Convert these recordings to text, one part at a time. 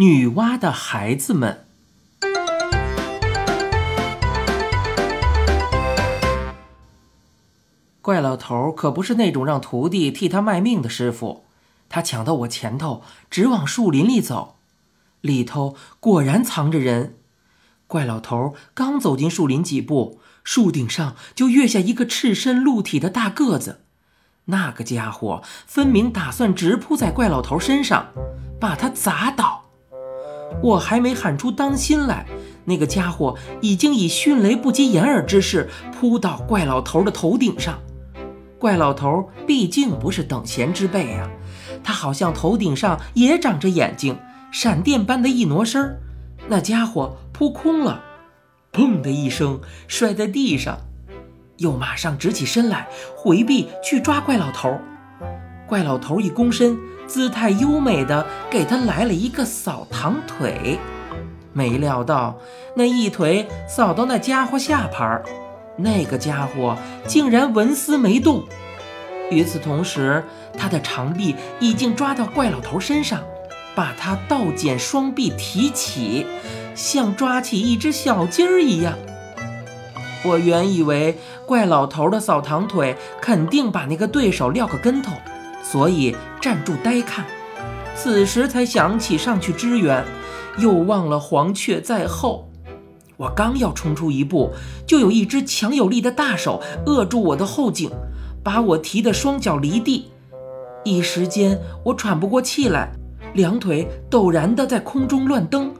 女娲的孩子们。怪老头可不是那种让徒弟替他卖命的师傅，他抢到我前头，直往树林里走。里头果然藏着人。怪老头刚走进树林几步，树顶上就跃下一个赤身露体的大个子。那个家伙分明打算直扑在怪老头身上，把他砸倒。我还没喊出“当心”来，那个家伙已经以迅雷不及掩耳之势扑到怪老头的头顶上。怪老头毕竟不是等闲之辈啊，他好像头顶上也长着眼睛，闪电般的一挪身，那家伙扑空了，砰的一声摔在地上。又马上直起身来，回避去抓怪老头。怪老头一躬身，姿态优美的给他来了一个扫堂腿。没料到那一腿扫到那家伙下盘，那个家伙竟然纹丝没动。与此同时，他的长臂已经抓到怪老头身上，把他倒剪双臂提起，像抓起一只小鸡儿一样。我原以为怪老头的扫堂腿肯定把那个对手撂个跟头，所以站住呆看。此时才想起上去支援，又忘了黄雀在后。我刚要冲出一步，就有一只强有力的大手扼住我的后颈，把我提得双脚离地。一时间我喘不过气来，两腿陡然的在空中乱蹬。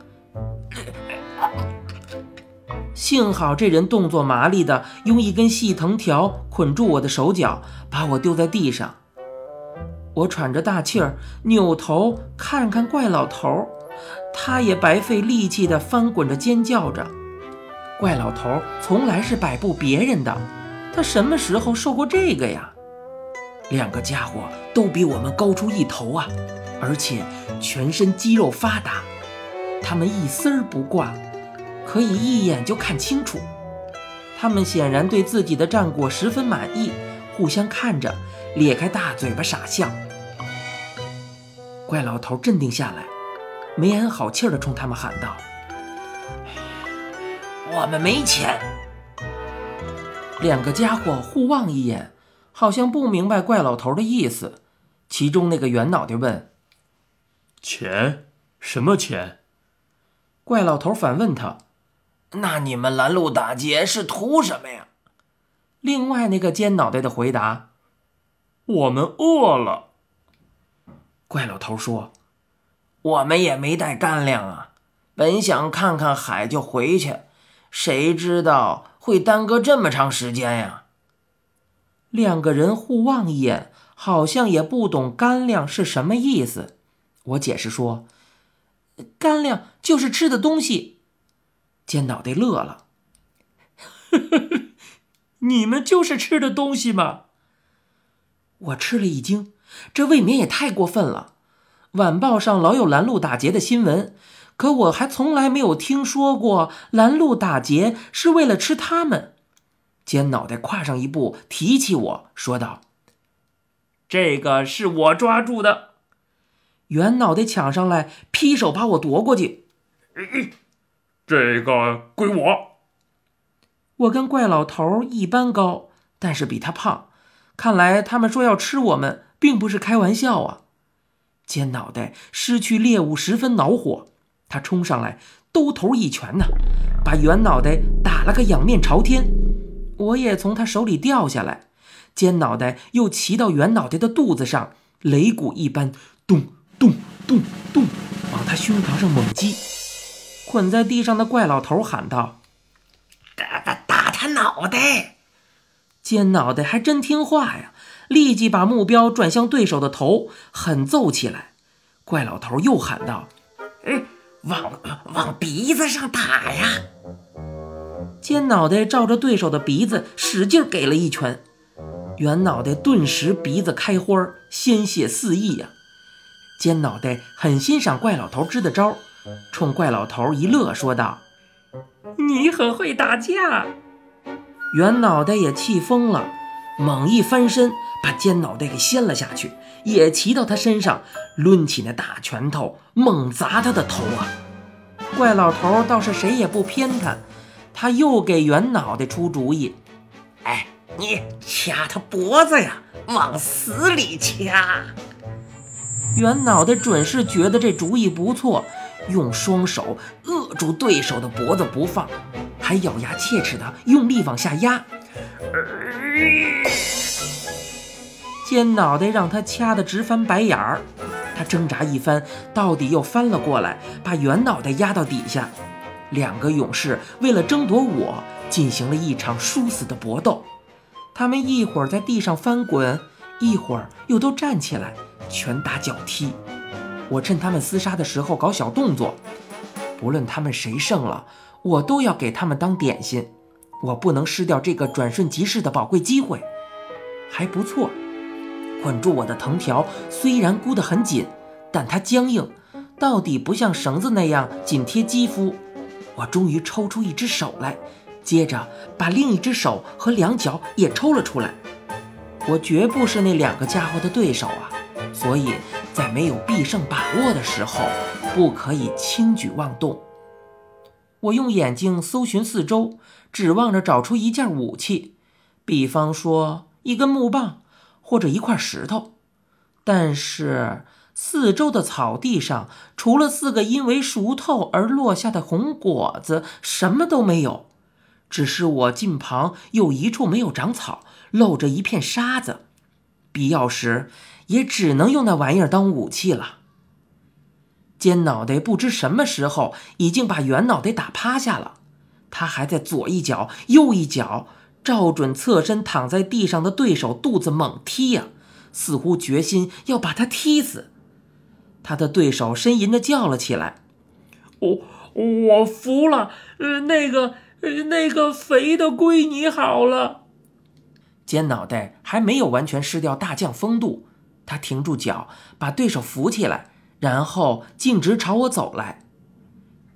幸好这人动作麻利的用一根细藤条捆住我的手脚，把我丢在地上。我喘着大气儿，扭头看看怪老头，他也白费力气的翻滚着尖叫着。怪老头从来是摆布别人的，他什么时候受过这个呀？两个家伙都比我们高出一头啊，而且全身肌肉发达，他们一丝儿不挂。可以一眼就看清楚，他们显然对自己的战果十分满意，互相看着，咧开大嘴巴傻笑。怪老头镇定下来，没安好气儿的冲他们喊道：“我们没钱。”两个家伙互望一眼，好像不明白怪老头的意思。其中那个圆脑袋问：“钱？什么钱？”怪老头反问他。那你们拦路打劫是图什么呀？另外那个尖脑袋的回答：“我们饿了。”怪老头说：“我们也没带干粮啊，本想看看海就回去，谁知道会耽搁这么长时间呀？”两个人互望一眼，好像也不懂干粮是什么意思。我解释说：“干粮就是吃的东西。”尖脑袋乐了，你们就是吃的东西吗？我吃了一惊，这未免也太过分了。晚报上老有拦路打劫的新闻，可我还从来没有听说过拦路打劫是为了吃他们。尖脑袋跨上一步，提起我说道：“这个是我抓住的。”圆脑袋抢上来，劈手把我夺过去。这个归我。我跟怪老头一般高，但是比他胖。看来他们说要吃我们，并不是开玩笑啊！尖脑袋失去猎物，十分恼火。他冲上来，兜头一拳呐，把圆脑袋打了个仰面朝天。我也从他手里掉下来，尖脑袋又骑到圆脑袋的肚子上，擂鼓一般，咚咚咚咚，往他胸膛上猛击。捆在地上的怪老头喊道：“打打打他脑袋！”尖脑袋还真听话呀，立即把目标转向对手的头，狠揍起来。怪老头又喊道：“哎，往往鼻子上打呀！”尖脑袋照着对手的鼻子使劲给了一拳，圆脑袋顿时鼻子开花，鲜血四溢呀。尖脑袋很欣赏怪老头支的招。冲怪老头一乐，说道：“你很会打架。”圆脑袋也气疯了，猛一翻身，把尖脑袋给掀了下去，也骑到他身上，抡起那大拳头猛砸他的头啊！怪老头倒是谁也不偏袒，他又给袁脑袋出主意：“哎，你掐他脖子呀，往死里掐！”袁脑袋准是觉得这主意不错，用双手扼住对手的脖子不放，还咬牙切齿的用力往下压。尖脑袋让他掐得直翻白眼儿，他挣扎一番，到底又翻了过来，把圆脑袋压到底下。两个勇士为了争夺我，进行了一场殊死的搏斗。他们一会儿在地上翻滚，一会儿又都站起来，拳打脚踢。我趁他们厮杀的时候搞小动作，不论他们谁胜了，我都要给他们当点心。我不能失掉这个转瞬即逝的宝贵机会。还不错。捆住我的藤条虽然箍得很紧，但它僵硬，到底不像绳子那样紧贴肌肤。我终于抽出一只手来，接着把另一只手和两脚也抽了出来。我绝不是那两个家伙的对手啊，所以在没有必胜把握的时候，不可以轻举妄动。我用眼睛搜寻四周，指望着找出一件武器，比方说一根木棒。或者一块石头，但是四周的草地上除了四个因为熟透而落下的红果子，什么都没有。只是我近旁有一处没有长草，露着一片沙子，必要时也只能用那玩意儿当武器了。尖脑袋不知什么时候已经把圆脑袋打趴下了，他还在左一脚右一脚。照准侧身躺在地上的对手肚子猛踢呀，似乎决心要把他踢死。他的对手呻吟着叫了起来：“我我服了，呃，那个那个肥的归你好了。”尖脑袋还没有完全失掉大将风度，他停住脚，把对手扶起来，然后径直朝我走来。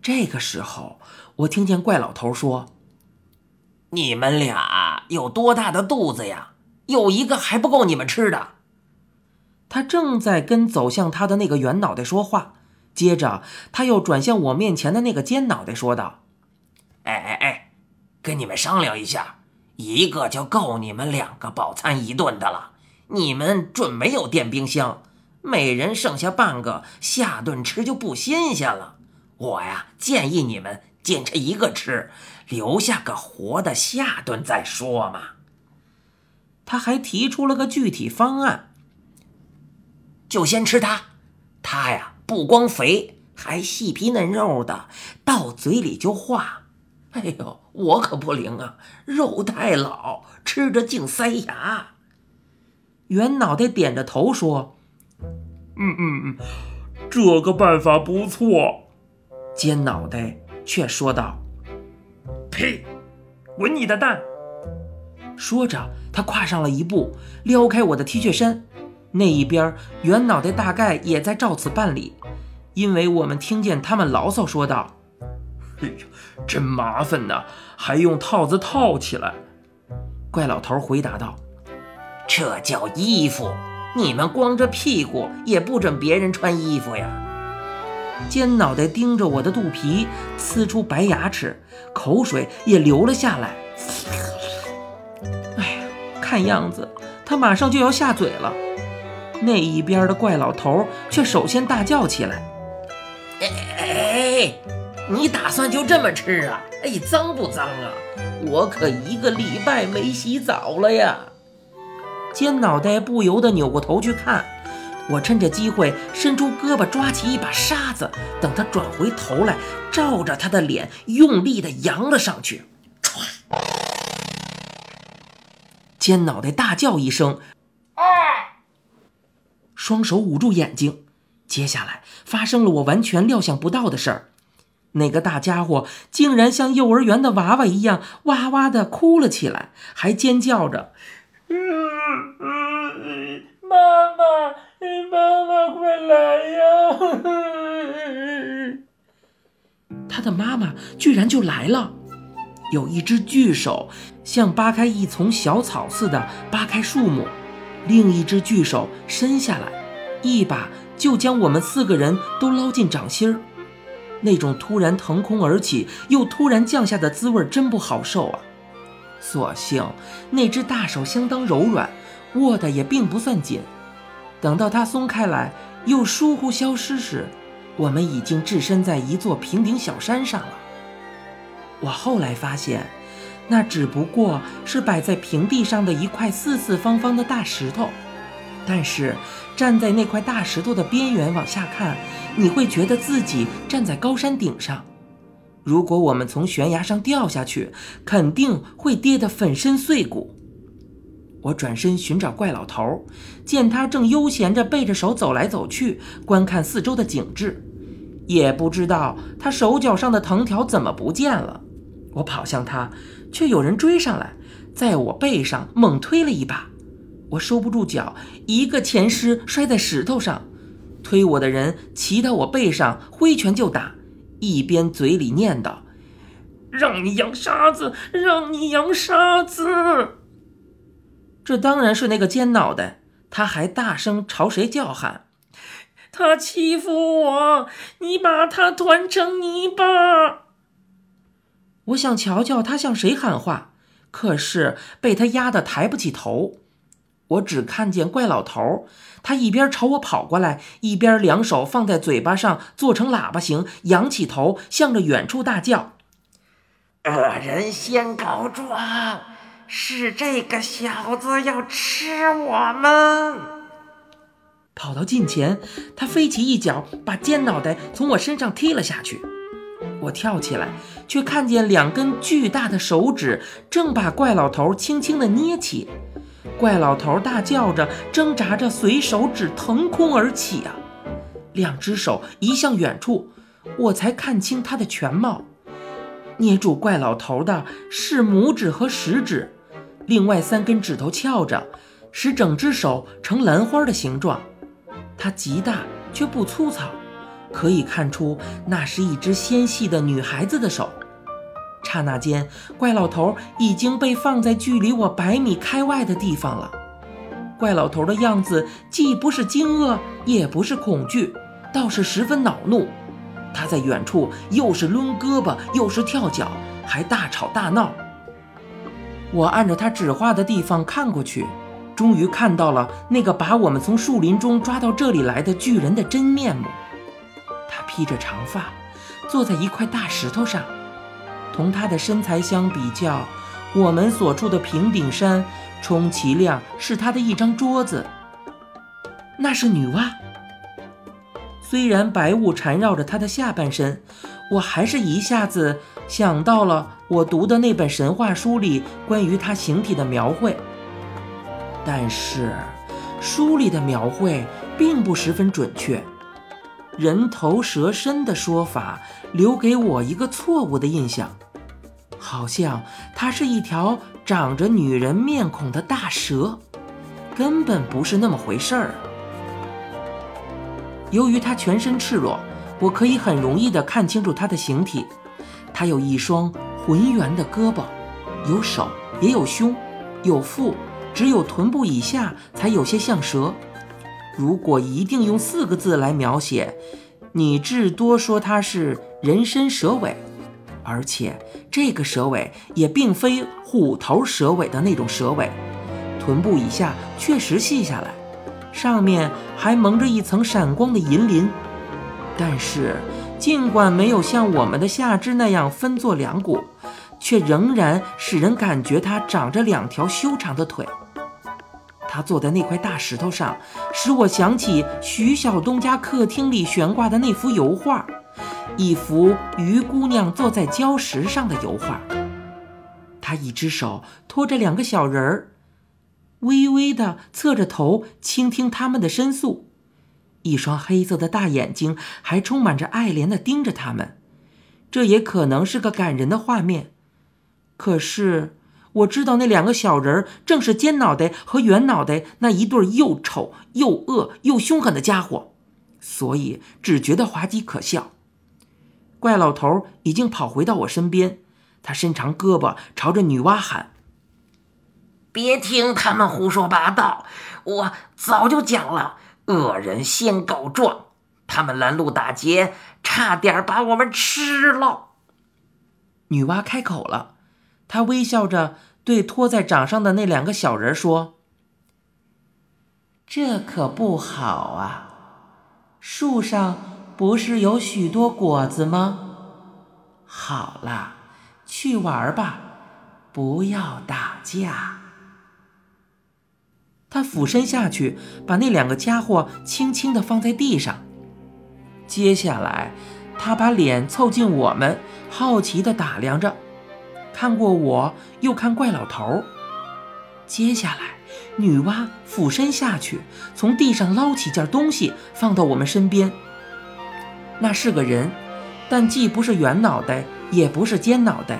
这个时候，我听见怪老头说。你们俩有多大的肚子呀？有一个还不够你们吃的。他正在跟走向他的那个圆脑袋说话，接着他又转向我面前的那个尖脑袋说道：“哎哎哎，跟你们商量一下，一个就够你们两个饱餐一顿的了。你们准没有电冰箱，每人剩下半个，下顿吃就不新鲜了。我呀，建议你们坚持一个吃。”留下个活的，下顿再说嘛。他还提出了个具体方案，就先吃它。它呀，不光肥，还细皮嫩肉的，到嘴里就化。哎呦，我可不灵啊，肉太老，吃着净塞牙。圆脑袋点着头说：“嗯嗯嗯，这个办法不错。”尖脑袋却说道。呸！滚你的蛋！说着，他跨上了一步，撩开我的 T 恤衫。那一边，圆脑袋大概也在照此办理，因为我们听见他们牢骚说道：“哎呀，真麻烦呐，还用套子套起来。”怪老头回答道：“这叫衣服，你们光着屁股也不准别人穿衣服呀。”尖脑袋盯着我的肚皮，呲出白牙齿，口水也流了下来。哎呀，看样子他马上就要下嘴了。那一边的怪老头却首先大叫起来：“哎，你打算就这么吃啊？哎，脏不脏啊？我可一个礼拜没洗澡了呀！”尖脑袋不由得扭过头去看。我趁着机会伸出胳膊抓起一把沙子，等他转回头来，照着他的脸用力的扬了上去。唰！尖脑袋大叫一声，啊！双手捂住眼睛。接下来发生了我完全料想不到的事儿，那个大家伙竟然像幼儿园的娃娃一样哇哇的哭了起来，还尖叫着：“妈妈！”妈妈，快来呀！他的妈妈居然就来了，有一只巨手像扒开一丛小草似的扒开树木，另一只巨手伸下来，一把就将我们四个人都捞进掌心儿。那种突然腾空而起又突然降下的滋味真不好受啊！所幸那只大手相当柔软，握的也并不算紧。等到它松开来又疏忽消失时，我们已经置身在一座平顶小山上了。我后来发现，那只不过是摆在平地上的一块四四方方的大石头，但是站在那块大石头的边缘往下看，你会觉得自己站在高山顶上。如果我们从悬崖上掉下去，肯定会跌得粉身碎骨。我转身寻找怪老头，见他正悠闲着背着手走来走去，观看四周的景致，也不知道他手脚上的藤条怎么不见了。我跑向他，却有人追上来，在我背上猛推了一把，我收不住脚，一个前尸摔在石头上。推我的人骑到我背上，挥拳就打，一边嘴里念叨：“让你扬沙子，让你扬沙子。”这当然是那个尖脑袋，他还大声朝谁叫喊：“他欺负我，你把他团成泥巴！”我想瞧瞧他向谁喊话，可是被他压得抬不起头。我只看见怪老头，他一边朝我跑过来，一边两手放在嘴巴上做成喇叭形，仰起头向着远处大叫：“恶人先告状！”是这个小子要吃我们！跑到近前，他飞起一脚，把尖脑袋从我身上踢了下去。我跳起来，却看见两根巨大的手指正把怪老头轻轻地捏起。怪老头大叫着，挣扎着，随手指腾空而起啊！两只手移向远处，我才看清他的全貌。捏住怪老头的是拇指和食指。另外三根指头翘着，使整只手呈兰花的形状。它极大却不粗糙，可以看出那是一只纤细的女孩子的手。刹那间，怪老头已经被放在距离我百米开外的地方了。怪老头的样子既不是惊愕，也不是恐惧，倒是十分恼怒。他在远处又是抡胳膊，又是跳脚，还大吵大闹。我按着他指画的地方看过去，终于看到了那个把我们从树林中抓到这里来的巨人的真面目。他披着长发，坐在一块大石头上，同他的身材相比较，我们所处的平顶山，充其量是他的一张桌子。那是女娲。虽然白雾缠绕着她的下半身，我还是一下子想到了我读的那本神话书里关于它形体的描绘。但是，书里的描绘并不十分准确，人头蛇身的说法留给我一个错误的印象，好像它是一条长着女人面孔的大蛇，根本不是那么回事儿。由于它全身赤裸，我可以很容易地看清楚它的形体。它有一双浑圆的胳膊，有手，也有胸，有腹，只有臀部以下才有些像蛇。如果一定用四个字来描写，你至多说它是人身蛇尾，而且这个蛇尾也并非虎头蛇尾的那种蛇尾，臀部以下确实细下来。上面还蒙着一层闪光的银鳞，但是尽管没有像我们的下肢那样分作两股，却仍然使人感觉它长着两条修长的腿。他坐在那块大石头上，使我想起徐晓东家客厅里悬挂的那幅油画，一幅鱼姑娘坐在礁石上的油画。他一只手托着两个小人儿。微微的侧着头倾听他们的申诉，一双黑色的大眼睛还充满着爱怜的盯着他们。这也可能是个感人的画面。可是我知道那两个小人正是尖脑袋和圆脑袋那一对又丑又恶又凶狠的家伙，所以只觉得滑稽可笑。怪老头已经跑回到我身边，他伸长胳膊朝着女娲喊。别听他们胡说八道，我早就讲了，恶人先告状，他们拦路打劫，差点把我们吃了。女娲开口了，她微笑着对拖在掌上的那两个小人说：“这可不好啊，树上不是有许多果子吗？好了，去玩吧，不要打架。”俯身下去，把那两个家伙轻轻地放在地上。接下来，他把脸凑近我们，好奇地打量着，看过我，又看怪老头。接下来，女娲俯身下去，从地上捞起件东西，放到我们身边。那是个人，但既不是圆脑袋，也不是尖脑袋。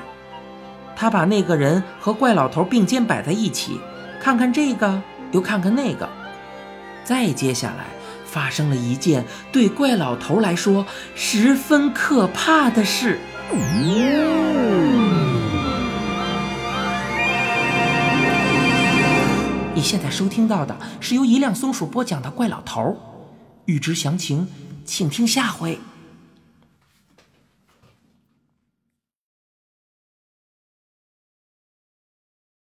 他把那个人和怪老头并肩摆在一起，看看这个。又看看那个，再接下来发生了一件对怪老头来说十分可怕的事。你现在收听到的是由一辆松鼠播讲的怪老头，欲知详情，请听下回。